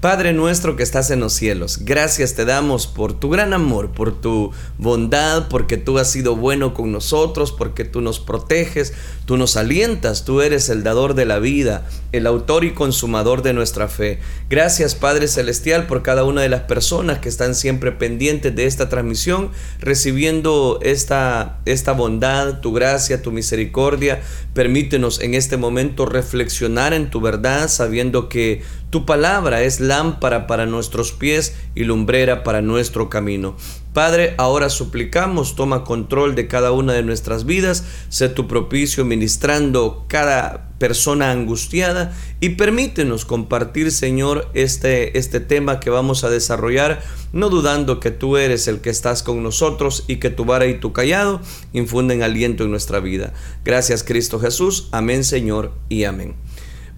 Padre nuestro que estás en los cielos, gracias te damos por tu gran amor, por tu bondad, porque tú has sido bueno con nosotros, porque tú nos proteges, tú nos alientas, tú eres el dador de la vida, el autor y consumador de nuestra fe. Gracias Padre Celestial por cada una de las personas que están siempre pendientes de esta transmisión, recibiendo esta, esta bondad, tu gracia, tu misericordia. Permítenos en este momento reflexionar en tu verdad, sabiendo que tu palabra es lámpara para nuestros pies y lumbrera para nuestro camino. Padre, ahora suplicamos, toma control de cada una de nuestras vidas, sé tu propicio ministrando cada persona angustiada y permítenos compartir, Señor, este, este tema que vamos a desarrollar, no dudando que tú eres el que estás con nosotros y que tu vara y tu callado infunden aliento en nuestra vida. Gracias, Cristo Jesús. Amén, Señor, y amén.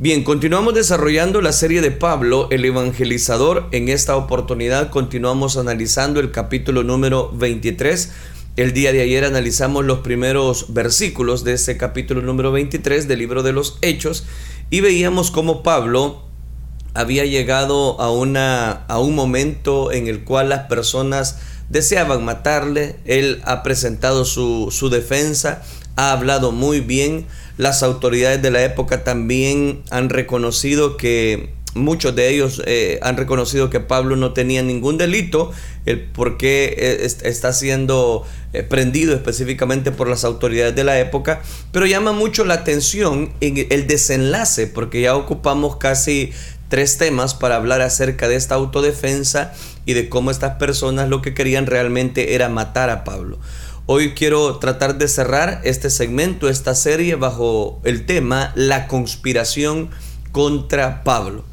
Bien, continuamos desarrollando la serie de Pablo, el evangelizador. En esta oportunidad continuamos analizando el capítulo número 23. El día de ayer analizamos los primeros versículos de ese capítulo número 23 del libro de los Hechos y veíamos cómo Pablo había llegado a, una, a un momento en el cual las personas deseaban matarle. Él ha presentado su, su defensa, ha hablado muy bien las autoridades de la época también han reconocido que muchos de ellos eh, han reconocido que Pablo no tenía ningún delito, el por qué eh, está siendo eh, prendido específicamente por las autoridades de la época, pero llama mucho la atención en el desenlace, porque ya ocupamos casi tres temas para hablar acerca de esta autodefensa y de cómo estas personas lo que querían realmente era matar a Pablo. Hoy quiero tratar de cerrar este segmento, esta serie, bajo el tema La conspiración contra Pablo.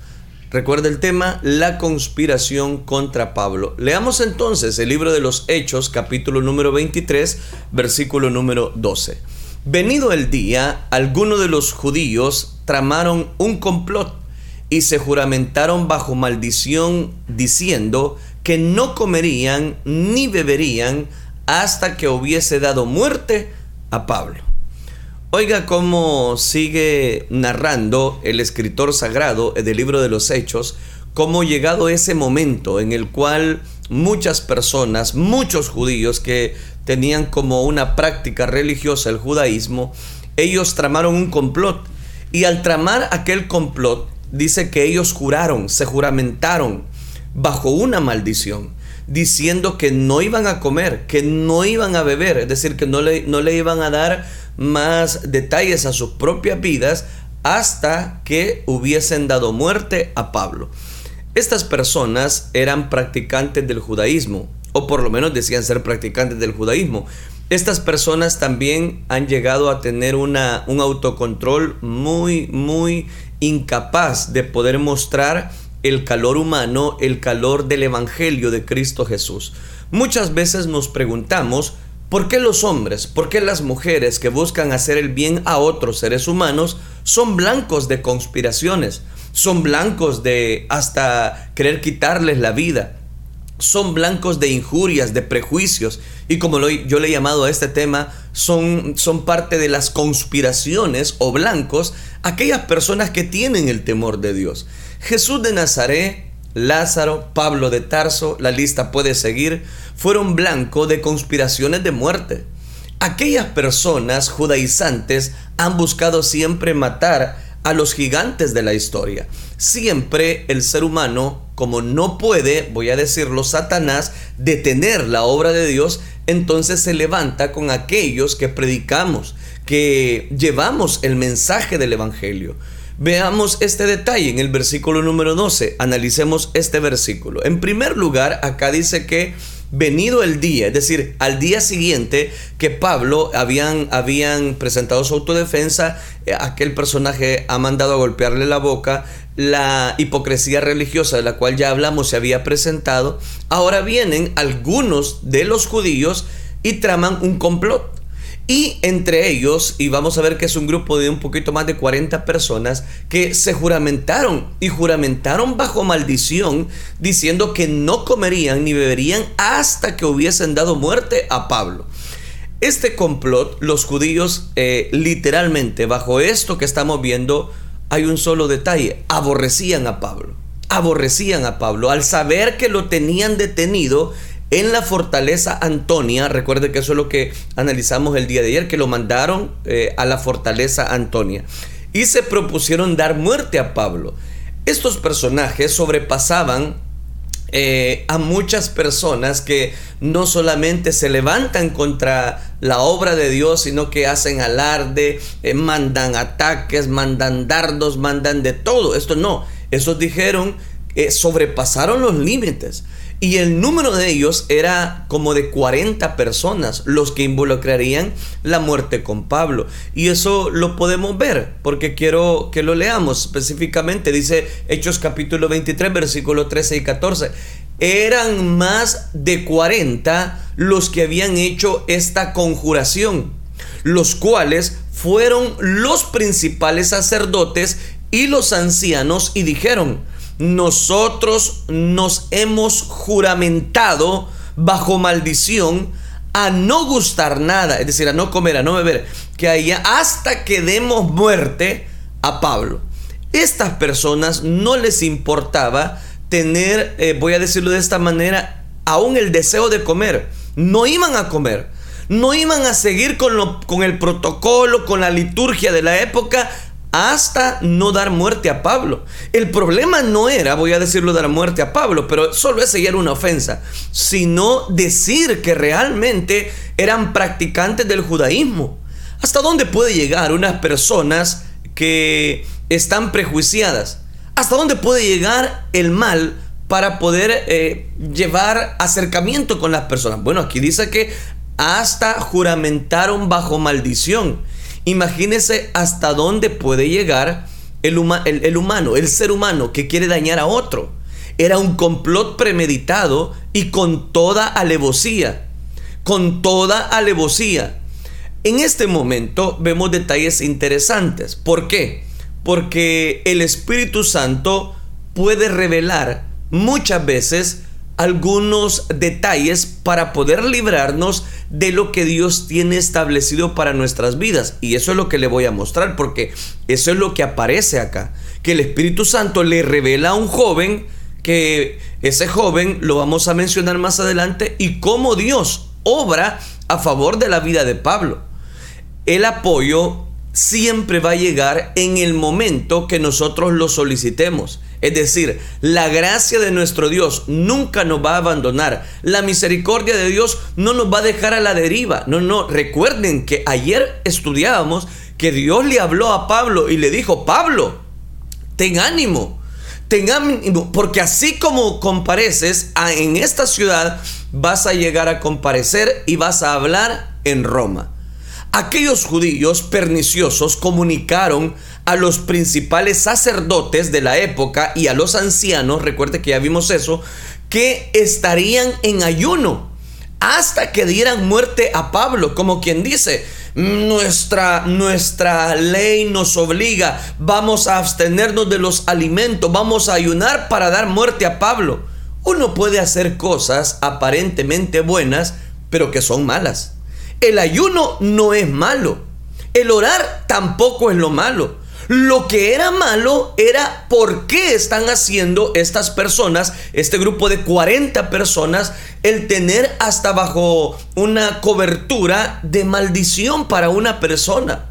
Recuerda el tema, la conspiración contra Pablo. Leamos entonces el libro de los Hechos, capítulo número 23, versículo número 12. Venido el día, algunos de los judíos tramaron un complot y se juramentaron bajo maldición diciendo que no comerían ni beberían hasta que hubiese dado muerte a Pablo. Oiga cómo sigue narrando el escritor sagrado del libro de los Hechos, cómo llegado ese momento en el cual muchas personas, muchos judíos que tenían como una práctica religiosa el judaísmo, ellos tramaron un complot. Y al tramar aquel complot, dice que ellos juraron, se juramentaron bajo una maldición diciendo que no iban a comer, que no iban a beber, es decir, que no le, no le iban a dar más detalles a sus propias vidas hasta que hubiesen dado muerte a Pablo. Estas personas eran practicantes del judaísmo, o por lo menos decían ser practicantes del judaísmo. Estas personas también han llegado a tener una, un autocontrol muy, muy incapaz de poder mostrar el calor humano, el calor del Evangelio de Cristo Jesús. Muchas veces nos preguntamos, ¿por qué los hombres, por qué las mujeres que buscan hacer el bien a otros seres humanos son blancos de conspiraciones? Son blancos de hasta querer quitarles la vida son blancos de injurias, de prejuicios, y como yo le he llamado a este tema, son, son parte de las conspiraciones o blancos, aquellas personas que tienen el temor de Dios. Jesús de Nazaret, Lázaro, Pablo de Tarso, la lista puede seguir, fueron blanco de conspiraciones de muerte. Aquellas personas judaizantes han buscado siempre matar a los gigantes de la historia. Siempre el ser humano, como no puede, voy a decirlo, Satanás, detener la obra de Dios, entonces se levanta con aquellos que predicamos, que llevamos el mensaje del Evangelio. Veamos este detalle en el versículo número 12. Analicemos este versículo. En primer lugar, acá dice que venido el día, es decir, al día siguiente que Pablo habían, habían presentado su autodefensa, eh, aquel personaje ha mandado a golpearle la boca, la hipocresía religiosa de la cual ya hablamos se había presentado, ahora vienen algunos de los judíos y traman un complot. Y entre ellos, y vamos a ver que es un grupo de un poquito más de 40 personas que se juramentaron y juramentaron bajo maldición diciendo que no comerían ni beberían hasta que hubiesen dado muerte a Pablo. Este complot, los judíos eh, literalmente bajo esto que estamos viendo, hay un solo detalle, aborrecían a Pablo. aborrecían a Pablo al saber que lo tenían detenido en la fortaleza Antonia. Recuerde que eso es lo que analizamos el día de ayer, que lo mandaron eh, a la fortaleza Antonia. Y se propusieron dar muerte a Pablo. Estos personajes sobrepasaban eh, a muchas personas que no solamente se levantan contra la obra de Dios, sino que hacen alarde, eh, mandan ataques, mandan dardos, mandan de todo. Esto no, esos dijeron, sobrepasaron los límites. Y el número de ellos era como de 40 personas los que involucrarían la muerte con Pablo. Y eso lo podemos ver porque quiero que lo leamos específicamente. Dice Hechos capítulo 23, versículo 13 y 14. Eran más de 40 los que habían hecho esta conjuración, los cuales fueron los principales sacerdotes y los ancianos y dijeron, nosotros nos hemos juramentado bajo maldición a no gustar nada, es decir, a no comer, a no beber, que haya hasta que demos muerte a Pablo. Estas personas no les importaba tener, eh, voy a decirlo de esta manera, aún el deseo de comer. No iban a comer, no iban a seguir con, lo, con el protocolo, con la liturgia de la época, hasta no dar muerte a Pablo. El problema no era, voy a decirlo, dar muerte a Pablo, pero solo ese ya era una ofensa, sino decir que realmente eran practicantes del judaísmo. ¿Hasta dónde puede llegar unas personas que están prejuiciadas? ¿Hasta dónde puede llegar el mal para poder eh, llevar acercamiento con las personas? Bueno, aquí dice que hasta juramentaron bajo maldición. Imagínese hasta dónde puede llegar el, el, humano, el ser humano que quiere dañar a otro. Era un complot premeditado y con toda alevosía. Con toda alevosía. En este momento vemos detalles interesantes. ¿Por qué? Porque el Espíritu Santo puede revelar muchas veces algunos detalles para poder librarnos de lo que Dios tiene establecido para nuestras vidas. Y eso es lo que le voy a mostrar, porque eso es lo que aparece acá. Que el Espíritu Santo le revela a un joven que ese joven lo vamos a mencionar más adelante y cómo Dios obra a favor de la vida de Pablo. El apoyo siempre va a llegar en el momento que nosotros lo solicitemos. Es decir, la gracia de nuestro Dios nunca nos va a abandonar. La misericordia de Dios no nos va a dejar a la deriva. No, no, recuerden que ayer estudiábamos que Dios le habló a Pablo y le dijo, Pablo, ten ánimo, ten ánimo, porque así como compareces en esta ciudad, vas a llegar a comparecer y vas a hablar en Roma. Aquellos judíos perniciosos comunicaron a los principales sacerdotes de la época y a los ancianos, recuerde que ya vimos eso, que estarían en ayuno hasta que dieran muerte a Pablo, como quien dice, nuestra, nuestra ley nos obliga, vamos a abstenernos de los alimentos, vamos a ayunar para dar muerte a Pablo. Uno puede hacer cosas aparentemente buenas, pero que son malas. El ayuno no es malo. El orar tampoco es lo malo. Lo que era malo era por qué están haciendo estas personas, este grupo de 40 personas, el tener hasta bajo una cobertura de maldición para una persona.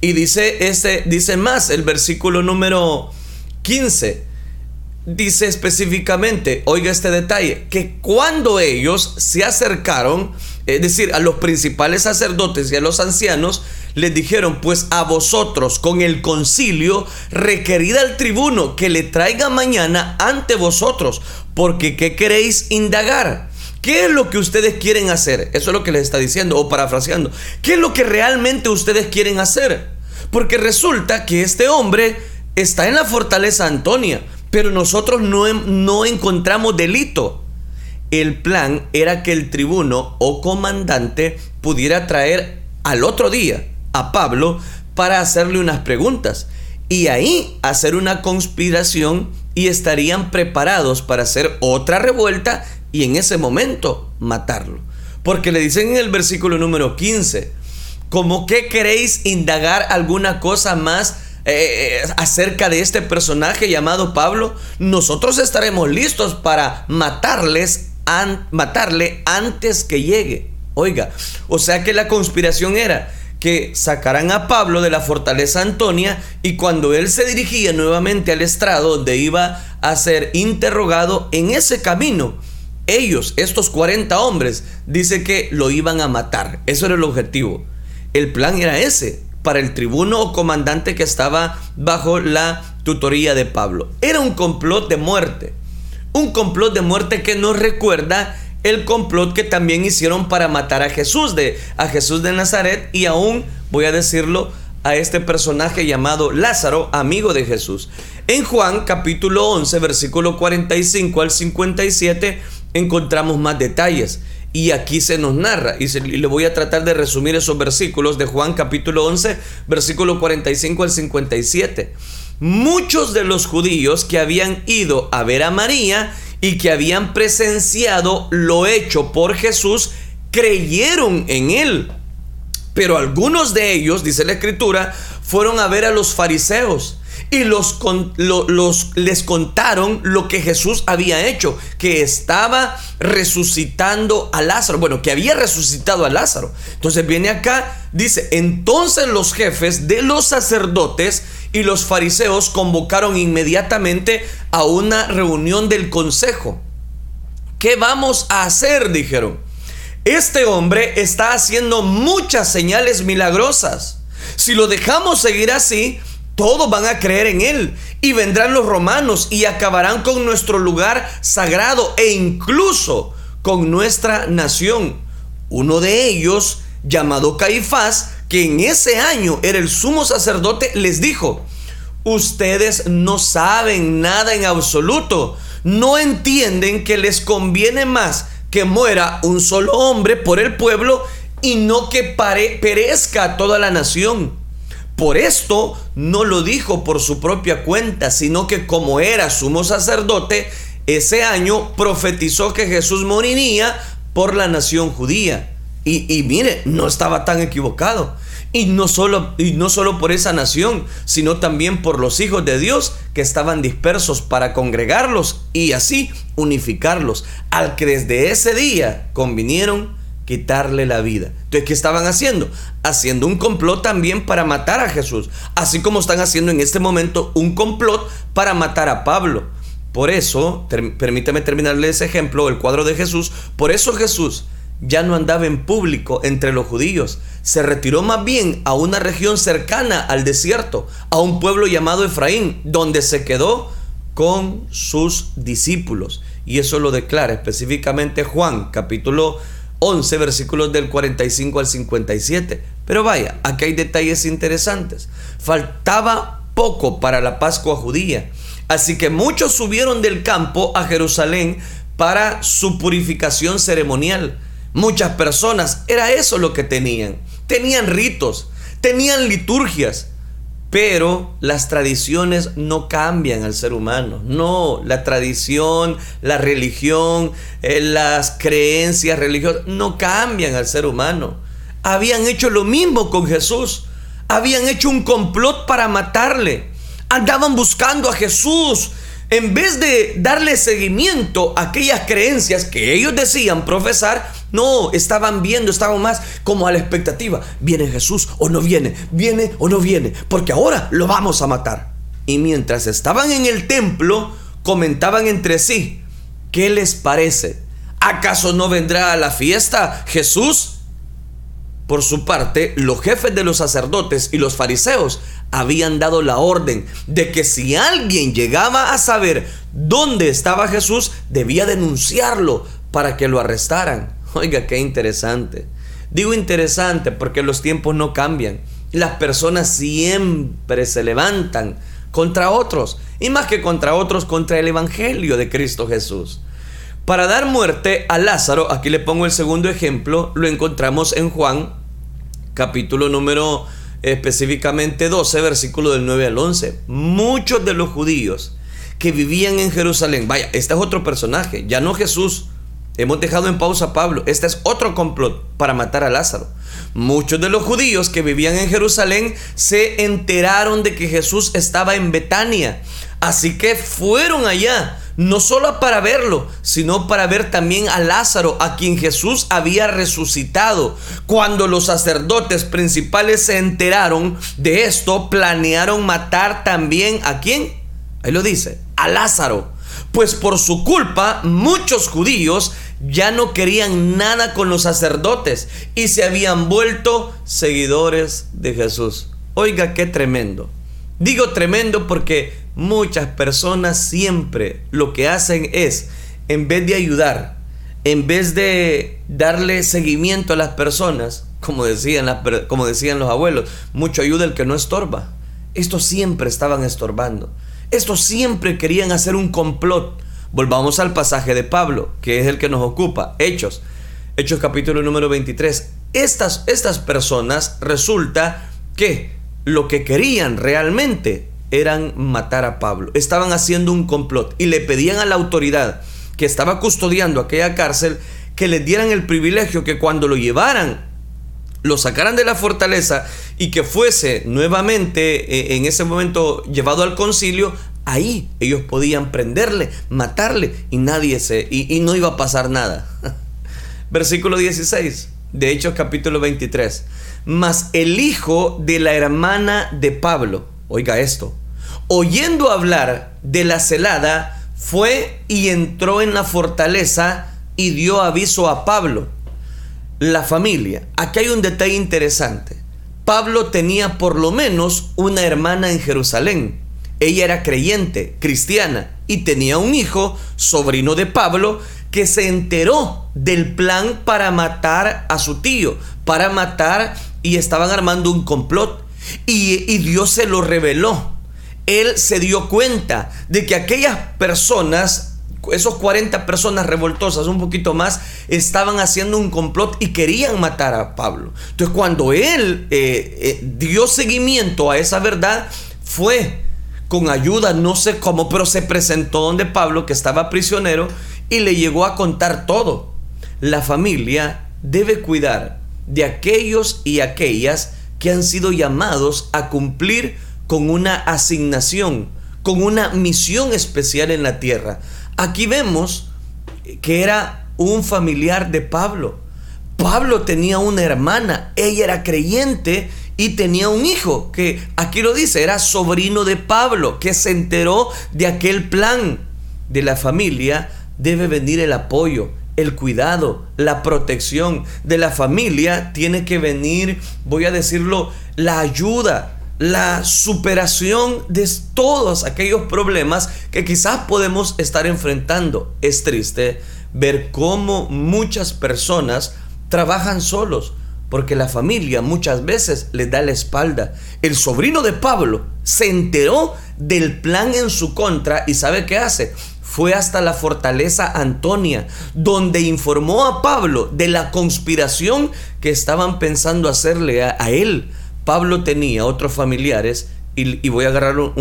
Y dice, este, dice más el versículo número 15. Dice específicamente, oiga este detalle, que cuando ellos se acercaron, es decir, a los principales sacerdotes y a los ancianos, les dijeron, pues a vosotros con el concilio requerid al tribuno que le traiga mañana ante vosotros, porque ¿qué queréis indagar? ¿Qué es lo que ustedes quieren hacer? Eso es lo que les está diciendo o parafraseando. ¿Qué es lo que realmente ustedes quieren hacer? Porque resulta que este hombre está en la fortaleza Antonia, pero nosotros no, no encontramos delito. El plan era que el tribuno o comandante pudiera traer al otro día a Pablo para hacerle unas preguntas y ahí hacer una conspiración y estarían preparados para hacer otra revuelta y en ese momento matarlo. Porque le dicen en el versículo número 15, como que queréis indagar alguna cosa más eh, eh, acerca de este personaje llamado Pablo, nosotros estaremos listos para matarles, matarle antes que llegue. Oiga, o sea que la conspiración era que sacaran a Pablo de la fortaleza Antonia y cuando él se dirigía nuevamente al estrado donde iba a ser interrogado en ese camino, ellos, estos 40 hombres, dice que lo iban a matar. Eso era el objetivo. El plan era ese, para el tribuno o comandante que estaba bajo la tutoría de Pablo. Era un complot de muerte. Un complot de muerte que nos recuerda el complot que también hicieron para matar a Jesús de a Jesús de Nazaret y aún voy a decirlo a este personaje llamado Lázaro, amigo de Jesús. En Juan capítulo 11, versículo 45 al 57 encontramos más detalles. Y aquí se nos narra, y, le voy a tratar de resumir esos versículos de Juan capítulo 11, versículo 45 al 57. Muchos de los judíos que habían ido a ver a María y que habían presenciado lo hecho por Jesús, creyeron en él. Pero algunos de ellos, dice la escritura, fueron a ver a los fariseos y los, los, les contaron lo que Jesús había hecho, que estaba resucitando a Lázaro, bueno, que había resucitado a Lázaro. Entonces viene acá, dice, entonces los jefes de los sacerdotes y los fariseos convocaron inmediatamente a una reunión del consejo. ¿Qué vamos a hacer? dijeron. Este hombre está haciendo muchas señales milagrosas. Si lo dejamos seguir así, todos van a creer en Él. Y vendrán los romanos y acabarán con nuestro lugar sagrado e incluso con nuestra nación. Uno de ellos, llamado Caifás, que en ese año era el sumo sacerdote, les dijo, ustedes no saben nada en absoluto, no entienden que les conviene más que muera un solo hombre por el pueblo y no que perezca toda la nación. Por esto no lo dijo por su propia cuenta, sino que como era sumo sacerdote, ese año profetizó que Jesús moriría por la nación judía. Y, mire, no estaba tan equivocado. Y no, solo, y no solo por esa nación, sino también por los hijos de Dios que estaban dispersos para congregarlos y así unificarlos, al que desde ese día convinieron quitarle la vida. Entonces, ¿qué estaban haciendo? Haciendo un complot también para matar a Jesús, así como están haciendo en este momento un complot para matar a Pablo. Por eso, permítame terminarle ese ejemplo, el cuadro de Jesús, por eso Jesús ya no andaba en público entre los judíos, se retiró más bien a una región cercana al desierto, a un pueblo llamado Efraín, donde se quedó con sus discípulos. Y eso lo declara específicamente Juan, capítulo 11 versículos del 45 al 57. Pero vaya, aquí hay detalles interesantes. Faltaba poco para la Pascua judía. Así que muchos subieron del campo a Jerusalén para su purificación ceremonial. Muchas personas, era eso lo que tenían. Tenían ritos, tenían liturgias, pero las tradiciones no cambian al ser humano. No, la tradición, la religión, eh, las creencias religiosas no cambian al ser humano. Habían hecho lo mismo con Jesús. Habían hecho un complot para matarle. Andaban buscando a Jesús en vez de darle seguimiento a aquellas creencias que ellos decían profesar, no, estaban viendo, estaban más como a la expectativa. ¿Viene Jesús o no viene? ¿Viene o no viene? Porque ahora lo vamos a matar. Y mientras estaban en el templo, comentaban entre sí, ¿qué les parece? ¿Acaso no vendrá a la fiesta Jesús? Por su parte, los jefes de los sacerdotes y los fariseos habían dado la orden de que si alguien llegaba a saber dónde estaba Jesús, debía denunciarlo para que lo arrestaran. Oiga, qué interesante. Digo interesante porque los tiempos no cambian. Las personas siempre se levantan contra otros. Y más que contra otros, contra el Evangelio de Cristo Jesús. Para dar muerte a Lázaro, aquí le pongo el segundo ejemplo, lo encontramos en Juan capítulo número específicamente 12, versículo del 9 al 11. Muchos de los judíos que vivían en Jerusalén, vaya, este es otro personaje, ya no Jesús, hemos dejado en pausa a Pablo. Este es otro complot para matar a Lázaro. Muchos de los judíos que vivían en Jerusalén se enteraron de que Jesús estaba en Betania. Así que fueron allá, no solo para verlo, sino para ver también a Lázaro, a quien Jesús había resucitado. Cuando los sacerdotes principales se enteraron de esto, planearon matar también a quién? Ahí lo dice, a Lázaro. Pues por su culpa muchos judíos ya no querían nada con los sacerdotes y se habían vuelto seguidores de Jesús. Oiga, qué tremendo. Digo tremendo porque muchas personas siempre lo que hacen es, en vez de ayudar, en vez de darle seguimiento a las personas, como decían, como decían los abuelos, mucho ayuda el que no estorba. Estos siempre estaban estorbando. Estos siempre querían hacer un complot Volvamos al pasaje de Pablo, que es el que nos ocupa, Hechos. Hechos capítulo número 23. Estas, estas personas resulta que lo que querían realmente eran matar a Pablo. Estaban haciendo un complot y le pedían a la autoridad que estaba custodiando aquella cárcel que les dieran el privilegio que cuando lo llevaran, lo sacaran de la fortaleza y que fuese nuevamente eh, en ese momento llevado al concilio, ahí ellos podían prenderle, matarle y nadie se, y, no iba a pasar nada. Versículo 16 de Hechos capítulo 23. Mas el hijo de la hermana de Pablo, oiga esto, oyendo hablar de la celada, fue y entró en la fortaleza y dio aviso a Pablo. La familia. Aquí hay un detalle interesante. Pablo tenía por lo menos una hermana en Jerusalén. Ella era creyente, cristiana, y tenía un hijo, sobrino de Pablo, que se enteró del plan para matar a su tío, para matar y estaban armando un complot. Y, Dios se lo reveló. Él se dio cuenta de que aquellas personas, esos 40 personas revoltosas, un poquito más, estaban haciendo un complot y querían matar a Pablo. Entonces cuando él eh, eh, dio seguimiento a esa verdad, fue con ayuda, no sé cómo, pero se presentó donde Pablo, que estaba prisionero, y le llegó a contar todo. La familia debe cuidar de aquellos y aquellas que han sido llamados a cumplir con una asignación, con una misión especial en la tierra. Aquí vemos que era un familiar de Pablo. Pablo tenía una hermana, ella era creyente y tenía un hijo que aquí lo dice, era sobrino de Pablo, que se enteró de aquel plan de la familia. Debe venir el apoyo, el cuidado, la protección de la familia. Tiene que venir, voy a decirlo, la ayuda, la superación de todos aquellos problemas que quizás podemos estar enfrentando. Es triste ver cómo muchas personas trabajan solos, porque la familia muchas veces les da la espalda. El sobrino de Pablo se enteró del plan en su contra y ¿sabe qué hace? Fue hasta la fortaleza Antonia, donde informó a Pablo de la conspiración que estaban pensando hacerle a, él. Pablo tenía otros familiares y, voy a agarrar un,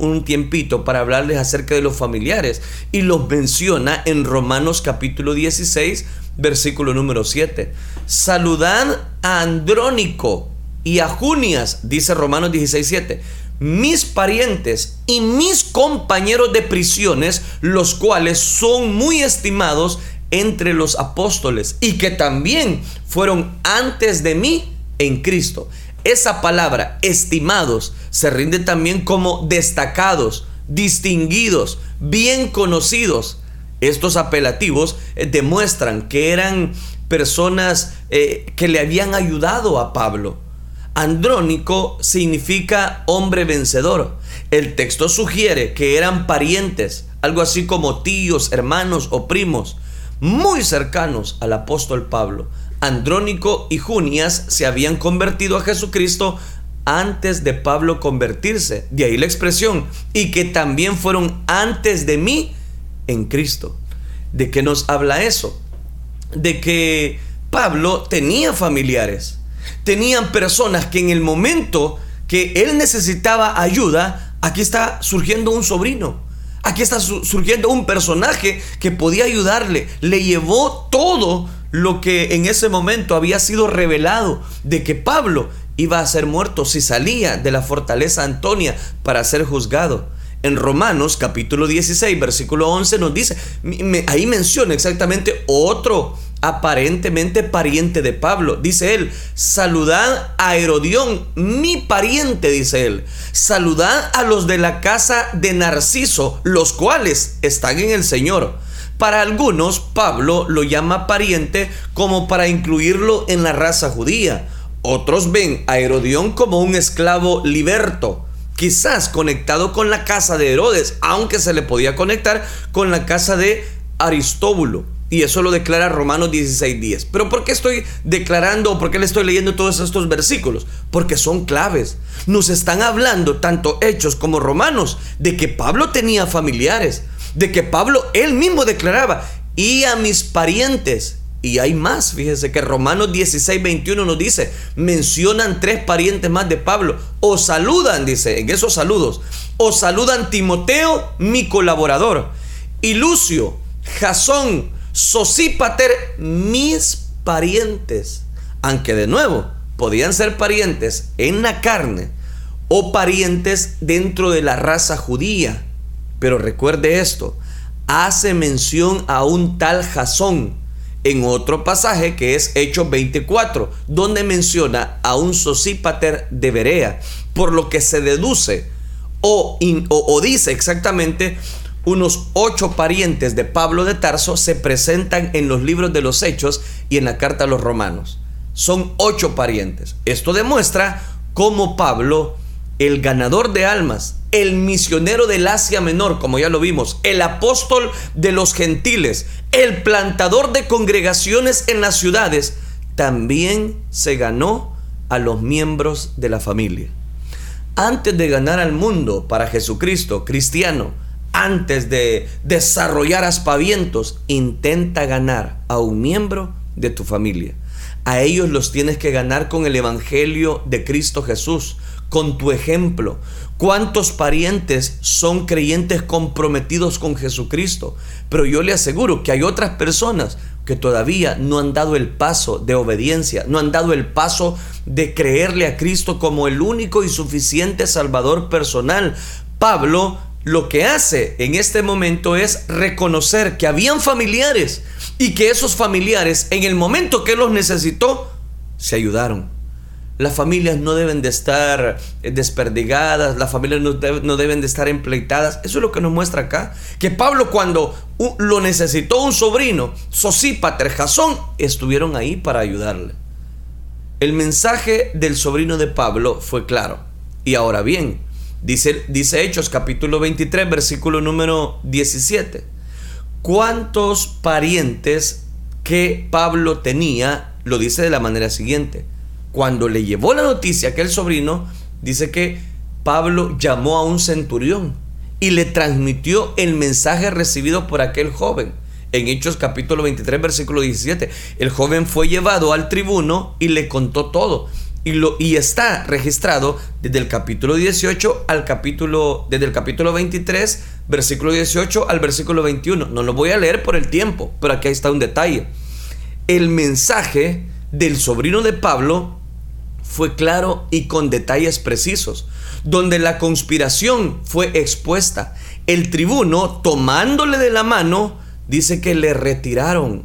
un, tiempito para hablarles acerca de los familiares. Y los menciona en Romanos capítulo 16, versículo número 7. Saludad a Andrónico y a Junias, dice Romanos 16, 7 mis parientes y mis compañeros de prisiones, los cuales son muy estimados entre los apóstoles y que también fueron antes de mí en Cristo. Esa palabra, estimados, se rinde también como destacados, distinguidos, bien conocidos. Estos apelativos eh, demuestran que eran personas eh, que le habían ayudado a Pablo. Andrónico significa hombre vencedor. El texto sugiere que eran parientes, algo así como tíos, hermanos o primos, muy cercanos al apóstol Pablo. Andrónico y Junias se habían convertido a Jesucristo antes de Pablo convertirse. De ahí la expresión. Y que también fueron antes de mí en Cristo. ¿De qué nos habla eso? De que Pablo tenía familiares, tenían personas que en el momento que él necesitaba ayuda, aquí está surgiendo un sobrino. Aquí está surgiendo un personaje que podía ayudarle. Le llevó todo lo que en ese momento había sido revelado de que Pablo iba a ser muerto si salía de la fortaleza Antonia para ser juzgado. En Romanos capítulo 16, versículo 11 nos dice, ahí menciona exactamente otro aparentemente pariente de Pablo. Dice él, saludad a Herodión, mi pariente, dice él. Saludad a los de la casa de Narciso, los cuales están en el Señor. Para algunos, Pablo lo llama pariente como para incluirlo en la raza judía. Otros ven a Herodión como un esclavo liberto, quizás conectado con la casa de Herodes, aunque se le podía conectar con la casa de Aristóbulo. Y eso lo declara Romanos 16:10. Pero ¿por qué estoy declarando o por qué le estoy leyendo todos estos versículos? Porque son claves. Nos están hablando, tanto Hechos como Romanos, de que Pablo tenía familiares, de que Pablo él mismo declaraba, y a mis parientes. Y hay más, fíjese que Romanos 16, 21 nos dice, mencionan tres parientes más de Pablo, o saludan, dice, en esos saludos, o saludan Timoteo, mi colaborador, y Lucio, Jasón, Sosípater, mis parientes. Aunque de nuevo, podían ser parientes en la carne o parientes dentro de la raza judía. Pero recuerde esto, hace mención a un tal Jasón en otro pasaje que es Hechos 24, donde menciona a un Sosípater de Berea, por lo que se deduce o, o dice exactamente unos ocho parientes de Pablo de Tarso se presentan en los libros de los Hechos y en la carta a los romanos. Son ocho parientes. Esto demuestra cómo Pablo, el ganador de almas, el misionero del Asia Menor, como ya lo vimos, el apóstol de los gentiles, el plantador de congregaciones en las ciudades, también se ganó a los miembros de la familia. Antes de ganar al mundo para Jesucristo, cristiano, antes de desarrollar aspavientos, intenta ganar a un miembro de tu familia. A ellos los tienes que ganar con el Evangelio de Cristo Jesús, con tu ejemplo. ¿Cuántos parientes son creyentes comprometidos con Jesucristo? Pero yo le aseguro que hay otras personas que todavía no han dado el paso de obediencia, no han dado el paso de creerle a Cristo como el único y suficiente Salvador personal. Pablo lo que hace en este momento es reconocer que habían familiares y que esos familiares en el momento que los necesitó se ayudaron. Las familias no deben de estar eh, desperdigadas, las familias no, deben de estar empleitadas. Eso es lo que nos muestra acá. Que Pablo cuando lo necesitó un sobrino, Sosípater, Jasón, estuvieron ahí para ayudarle. El mensaje del sobrino de Pablo fue claro. Y ahora bien, Dice, dice Hechos capítulo 23, versículo número 17. ¿Cuántos parientes que Pablo tenía? Lo dice de la manera siguiente. Cuando le llevó la noticia a aquel sobrino, dice que Pablo llamó a un centurión y le transmitió el mensaje recibido por aquel joven. En Hechos capítulo 23, versículo 17, el joven fue llevado al tribuno y le contó todo y, lo, y está registrado desde el capítulo 18 al capítulo, desde el capítulo 23, versículo 18 al versículo 21. No lo voy a leer por el tiempo, pero aquí está un detalle. El mensaje del sobrino de Pablo fue claro y con detalles precisos, donde la conspiración fue expuesta. El tribuno, tomándole de la mano, dice que le retiraron.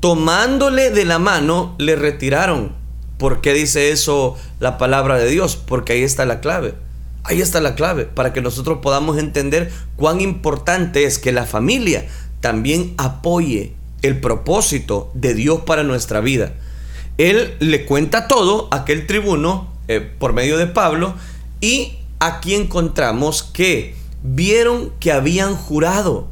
Tomándole de la mano, le retiraron. ¿Por qué dice eso la palabra de Dios? Porque ahí está la clave. Ahí está la clave para que nosotros podamos entender cuán importante es que la familia también apoye el propósito de Dios para nuestra vida. Él le cuenta todo a aquel tribuno eh, por medio de Pablo y aquí encontramos que vieron que habían jurado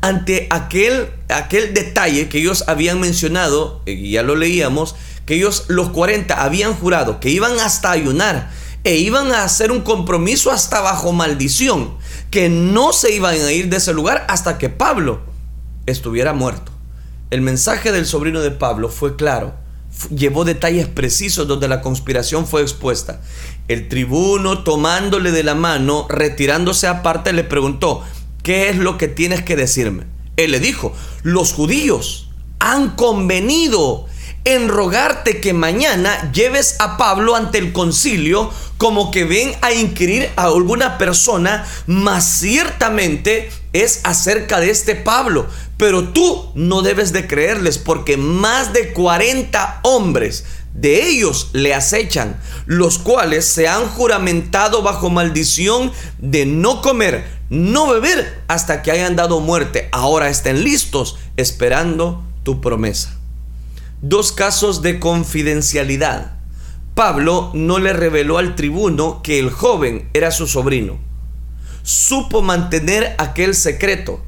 ante aquel, aquel detalle que ellos habían mencionado, y ya lo leíamos, que ellos los 40 habían jurado que iban hasta ayunar e iban a hacer un compromiso hasta bajo maldición, que no se iban a ir de ese lugar hasta que Pablo estuviera muerto. El mensaje del sobrino de Pablo fue claro, llevó detalles precisos donde la conspiración fue expuesta. El tribuno tomándole de la mano, retirándose aparte, le preguntó, ¿qué es lo que tienes que decirme? Él le dijo, los judíos han convenido en rogarte que mañana lleves a Pablo ante el concilio como que ven a inquirir a alguna persona, más ciertamente es acerca de este Pablo. Pero tú no debes de creerles porque más de 40 hombres de ellos le acechan, los cuales se han juramentado bajo maldición de no comer, no beber hasta que hayan dado muerte. Ahora estén listos esperando tu promesa dos casos de confidencialidad. Pablo no le reveló al tribuno que el joven era su sobrino. Supo mantener aquel secreto.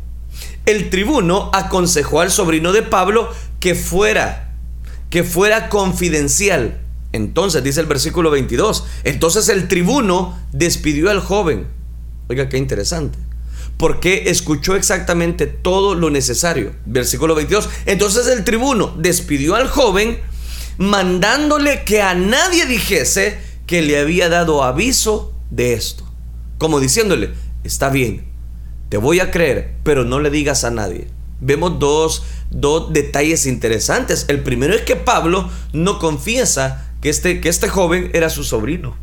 El tribuno aconsejó al sobrino de Pablo que fuera, que fuera confidencial. Entonces dice el versículo 22, entonces el tribuno despidió al joven. Oiga, qué interesante porque escuchó exactamente todo lo necesario. Versículo 22. Entonces el tribuno despidió al joven mandándole que a nadie dijese que le había dado aviso de esto. Como diciéndole, está bien, te voy a creer, pero no le digas a nadie. Vemos dos, dos detalles interesantes. El primero es que Pablo no confiesa que este, que este joven era su sobrino.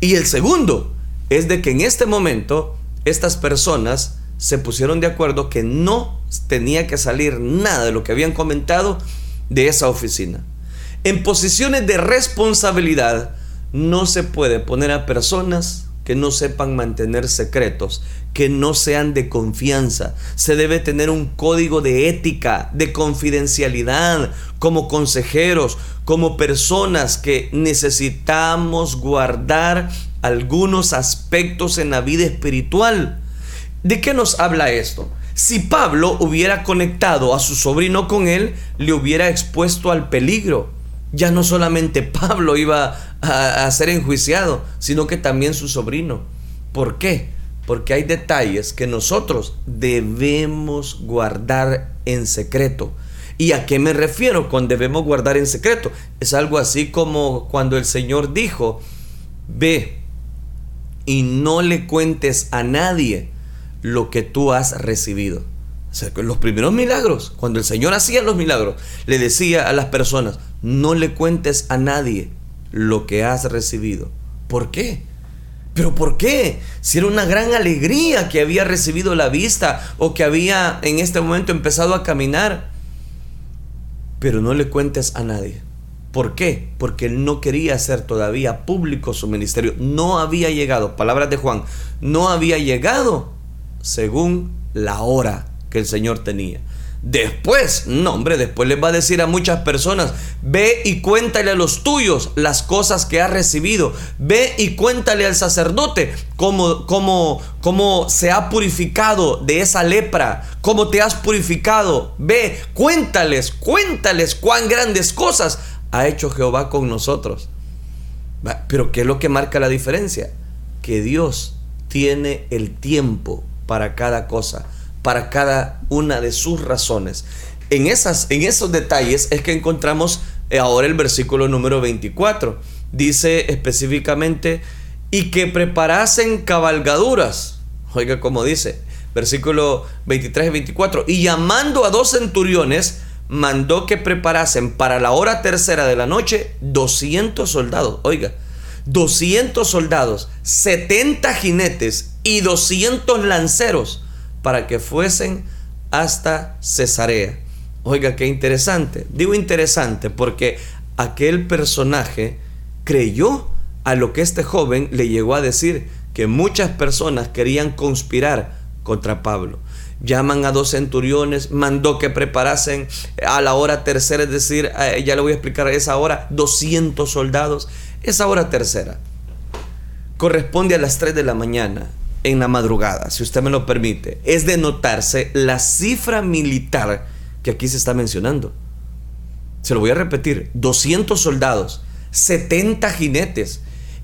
Y el segundo es de que en este momento estas personas se pusieron de acuerdo que no tenía que salir nada de lo que habían comentado de esa oficina. En posiciones de responsabilidad no se puede poner a personas que no sepan mantener secretos, que no sean de confianza. Se debe tener un código de ética, de confidencialidad, como consejeros, como personas que necesitamos guardar algunos aspectos en la vida espiritual. ¿De qué nos habla esto? Si Pablo hubiera conectado a su sobrino con él, le hubiera expuesto al peligro. Ya no solamente Pablo iba a, ser enjuiciado, sino que también su sobrino. ¿Por qué? Porque hay detalles que nosotros debemos guardar en secreto. ¿Y a qué me refiero con debemos guardar en secreto? Es algo así como cuando el Señor dijo, ve, y no le cuentes a nadie lo que tú has recibido. los primeros milagros, cuando el Señor hacía los milagros, le decía a las personas, no le cuentes a nadie lo que has recibido. ¿Por qué? ¿Pero por qué? Si era una gran alegría que había recibido la vista o que había en este momento empezado a caminar. Pero no le cuentes a nadie. ¿Por qué? Porque él no quería hacer todavía público su ministerio. No había llegado, palabras de Juan, no había llegado según la hora que el Señor tenía. Después, no hombre, después les va a decir a muchas personas, ve y cuéntale a los tuyos las cosas que has recibido. Ve y cuéntale al sacerdote cómo, cómo, cómo se ha purificado de esa lepra, cómo te has purificado. Ve, cuéntales, cuéntales cuán grandes cosas ha hecho Jehová con nosotros. Pero ¿qué es lo que marca la diferencia? Que Dios tiene el tiempo para cada cosa, para cada una de sus razones. En, esas, en esos detalles es que encontramos eh, ahora el versículo número 24. Dice específicamente, y que preparasen cabalgaduras. Oiga como dice, versículo 23 y 24. Y llamando a dos centuriones, mandó que preparasen para la hora tercera de la noche 200 soldados. Oiga, 200 soldados, 70 jinetes y 200 lanceros para que fuesen hasta Cesarea. Oiga, qué interesante. Digo interesante porque aquel personaje creyó a lo que este joven le llegó a decir, que muchas personas querían conspirar contra Pablo llaman a dos centuriones, mandó que preparasen a la hora tercera, es decir, eh, ya le voy a explicar esa hora, 200 soldados. Esa hora tercera corresponde a las 3 de la mañana en la madrugada, si usted me lo permite. Es de notarse la cifra militar que aquí se está mencionando. Se lo voy a repetir, 200 soldados, 70 jinetes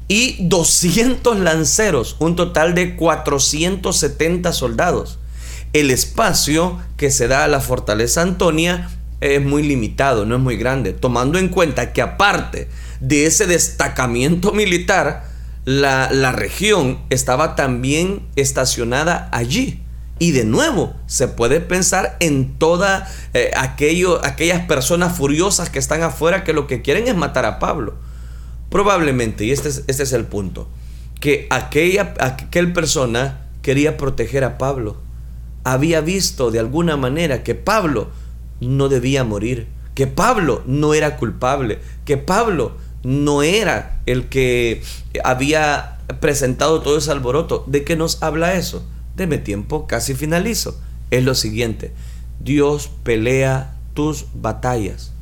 y 200 lanceros, un total de 470 soldados el espacio que se da a la fortaleza Antonia es muy limitado, no es muy grande, tomando en cuenta que aparte de ese destacamiento militar, la, región estaba también estacionada allí. Y de nuevo, se puede pensar en todas eh, aquellas personas furiosas que están afuera que lo que quieren es matar a Pablo. Probablemente, y este es, este es el punto, que aquella aquel persona quería proteger a Pablo. Había visto de alguna manera que Pablo no debía morir, que Pablo no era culpable, que Pablo no era el que había presentado todo ese alboroto. ¿De qué nos habla eso? Deme tiempo, casi finalizo. Es lo siguiente, Dios pelea tus batallas.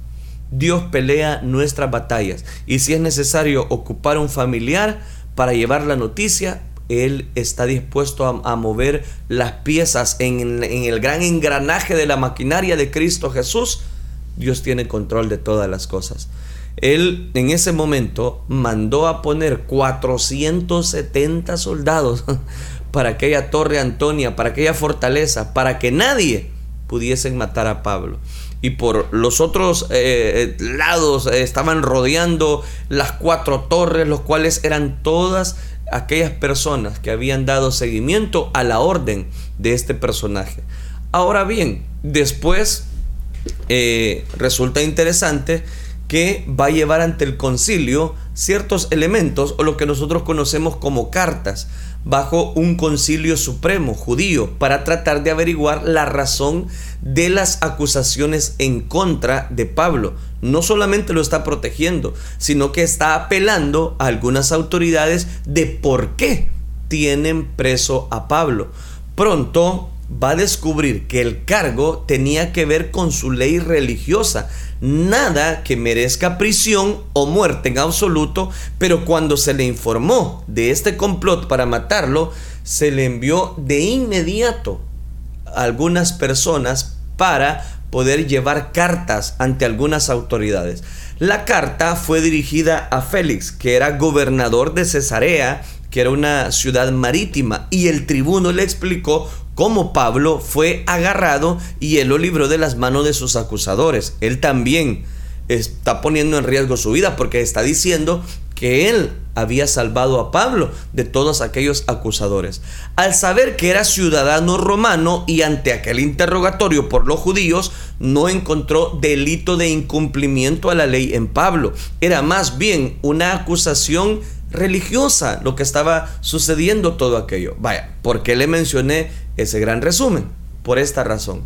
Dios pelea nuestras batallas. Y si es necesario ocupar un familiar para llevar la noticia, Él está dispuesto a, mover las piezas en, el gran engranaje de la maquinaria de Cristo Jesús. Dios tiene control de todas las cosas. Él en ese momento mandó a poner 470 soldados para aquella torre Antonia, para aquella fortaleza, para que nadie pudiese matar a Pablo. Y por los otros eh, lados eh, estaban rodeando las cuatro torres, los cuales eran todas aquellas personas que habían dado seguimiento a la orden de este personaje. Ahora bien, después eh, resulta interesante que va a llevar ante el concilio ciertos elementos o lo que nosotros conocemos como cartas bajo un concilio supremo judío para tratar de averiguar la razón de las acusaciones en contra de Pablo. No solamente lo está protegiendo, sino que está apelando a algunas autoridades de por qué tienen preso a Pablo. Pronto va a descubrir que el cargo tenía que ver con su ley religiosa, nada que merezca prisión o muerte en absoluto, pero cuando se le informó de este complot para matarlo, se le envió de inmediato a algunas personas para poder llevar cartas ante algunas autoridades. La carta fue dirigida a Félix, que era gobernador de Cesarea, que era una ciudad marítima, y el tribuno le explicó cómo Pablo fue agarrado y él lo libró de las manos de sus acusadores. Él también está poniendo en riesgo su vida porque está diciendo que él había salvado a Pablo de todos aquellos acusadores. Al saber que era ciudadano romano y ante aquel interrogatorio por los judíos, no encontró delito de incumplimiento a la ley en Pablo. Era más bien una acusación religiosa lo que estaba sucediendo todo aquello. Vaya, ¿por qué le mencioné ese gran resumen? Por esta razón.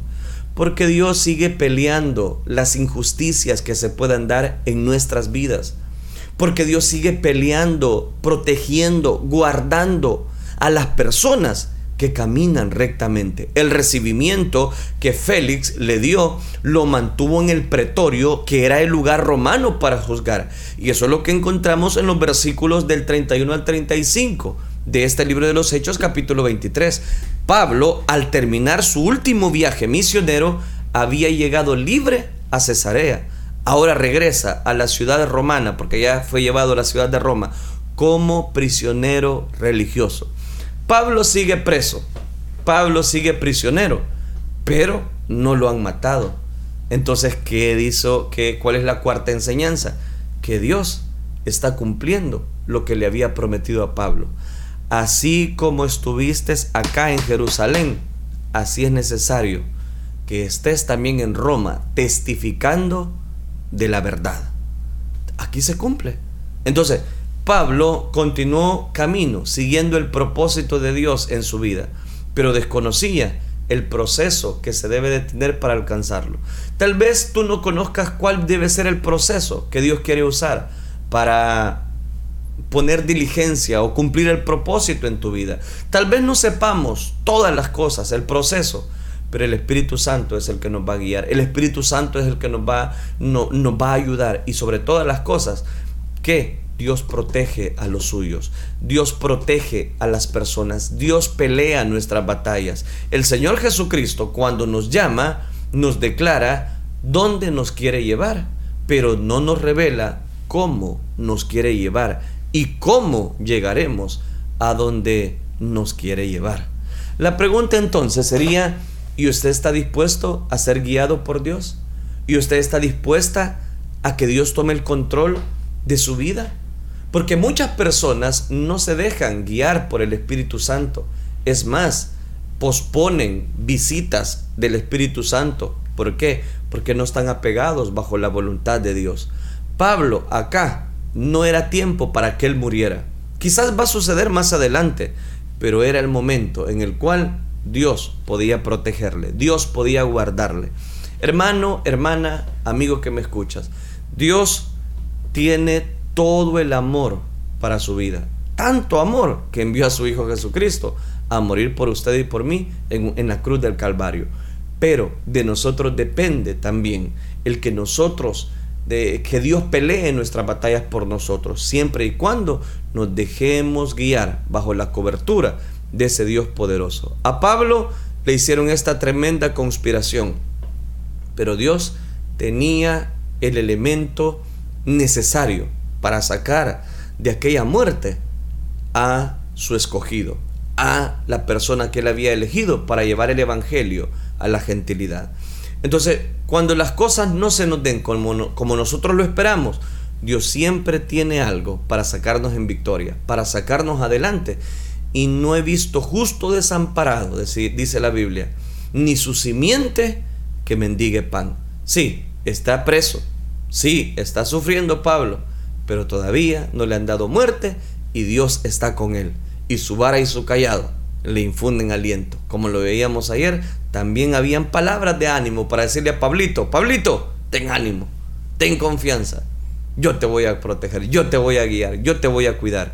Porque Dios sigue peleando las injusticias que se puedan dar en nuestras vidas porque Dios sigue peleando, protegiendo, guardando a las personas que caminan rectamente. El recibimiento que Félix le dio lo mantuvo en el pretorio, que era el lugar romano para juzgar. Y eso es lo que encontramos en los versículos del 31 al 35 de este libro de los Hechos capítulo 23. Pablo, al terminar su último viaje misionero, había llegado libre a Cesarea ahora regresa a la ciudad romana, porque ya fue llevado a la ciudad de Roma, como prisionero religioso. Pablo sigue preso, Pablo sigue prisionero, pero no lo han matado. Entonces, ¿qué hizo? ¿Qué, ¿Cuál es la cuarta enseñanza? Que Dios está cumpliendo lo que le había prometido a Pablo. Así como estuviste acá en Jerusalén, así es necesario que estés también en Roma testificando de la verdad. Aquí se cumple. Entonces, Pablo continuó camino, siguiendo el propósito de Dios en su vida, pero desconocía el proceso que se debe de tener para alcanzarlo. Tal vez tú no conozcas cuál debe ser el proceso que Dios quiere usar para poner diligencia o cumplir el propósito en tu vida. Tal vez no sepamos todas las cosas, el proceso, pero el Espíritu Santo es el que nos va a guiar. El Espíritu Santo es el que nos va, no, nos va a ayudar. Y sobre todas las cosas, que Dios protege a los suyos. Dios protege a las personas. Dios pelea nuestras batallas. El Señor Jesucristo cuando nos llama, nos declara dónde nos quiere llevar, pero no nos revela cómo nos quiere llevar y cómo llegaremos a donde nos quiere llevar. La pregunta entonces sería, ¿Y usted está dispuesto a ser guiado por Dios? ¿Y usted está dispuesta a que Dios tome el control de su vida? Porque muchas personas no se dejan guiar por el Espíritu Santo. Es más, posponen visitas del Espíritu Santo. ¿Por qué? Porque no están apegados bajo la voluntad de Dios. Pablo acá no era tiempo para que él muriera. Quizás va a suceder más adelante, pero era el momento en el cual Dios podía protegerle, Dios podía guardarle. Hermano, hermana, amigo que me escuchas, Dios tiene todo el amor para su vida. Tanto amor que envió a su Hijo Jesucristo a morir por usted y por mí en, la cruz del Calvario. Pero de nosotros depende también el que nosotros, de, que Dios pelee nuestras batallas por nosotros, siempre y cuando nos dejemos guiar bajo la cobertura de ese Dios poderoso. A Pablo le hicieron esta tremenda conspiración, pero Dios tenía el elemento necesario para sacar de aquella muerte a su escogido, a la persona que él había elegido para llevar el Evangelio a la gentilidad. Entonces, cuando las cosas no se nos den como, nosotros lo esperamos, Dios siempre tiene algo para sacarnos en victoria, para sacarnos adelante. Y no he visto justo desamparado, dice la Biblia, ni su simiente que mendigue pan. Sí, está preso. Sí, está sufriendo Pablo, pero todavía no le han dado muerte y Dios está con él. Y su vara y su callado le infunden aliento. Como lo veíamos ayer, también habían palabras de ánimo para decirle a Pablito, Pablito, ten ánimo, ten confianza. Yo te voy a proteger, yo te voy a guiar, yo te voy a cuidar.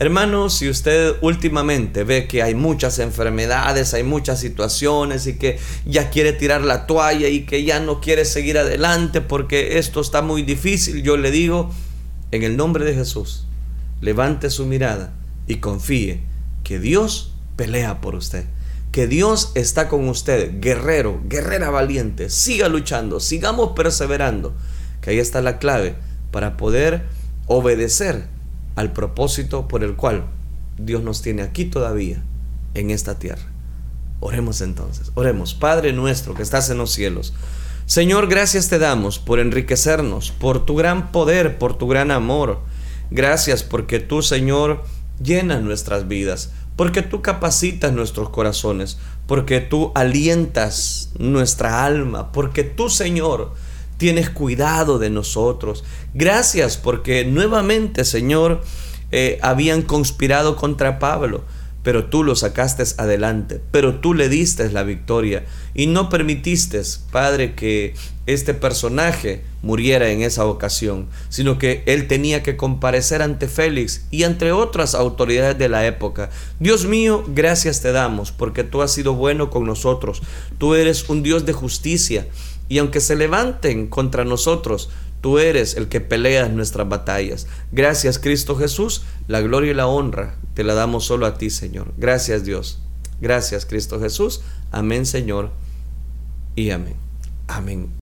Hermano, si usted últimamente ve que hay muchas enfermedades, hay muchas situaciones y que ya quiere tirar la toalla y que ya no quiere seguir adelante porque esto está muy difícil, yo le digo, en el nombre de Jesús, levante su mirada y confíe que Dios pelea por usted. Que Dios está con usted, guerrero, guerrera valiente. Siga luchando, sigamos perseverando. Que ahí está la clave para poder obedecer al propósito por el cual Dios nos tiene aquí todavía, en esta tierra. Oremos entonces, oremos. Padre nuestro que estás en los cielos. Señor, gracias te damos por enriquecernos, por tu gran poder, por tu gran amor. Gracias porque tú, Señor, llenas nuestras vidas, porque tú capacitas nuestros corazones, porque tú alientas nuestra alma, porque tú, Señor, tienes cuidado de nosotros. Gracias porque nuevamente, Señor, eh, habían conspirado contra Pablo, pero tú lo sacaste adelante, pero tú le diste la victoria y no permitiste, Padre, que este personaje muriera en esa ocasión, sino que él tenía que comparecer ante Félix y ante otras autoridades de la época. Dios mío, gracias te damos porque tú has sido bueno con nosotros, tú eres un Dios de justicia y aunque se levanten contra nosotros, tú eres el que peleas nuestras batallas. Gracias Cristo Jesús, la gloria y la honra te la damos solo a ti, Señor. Gracias Dios. Gracias Cristo Jesús. Amén, Señor. Y amén. Amén.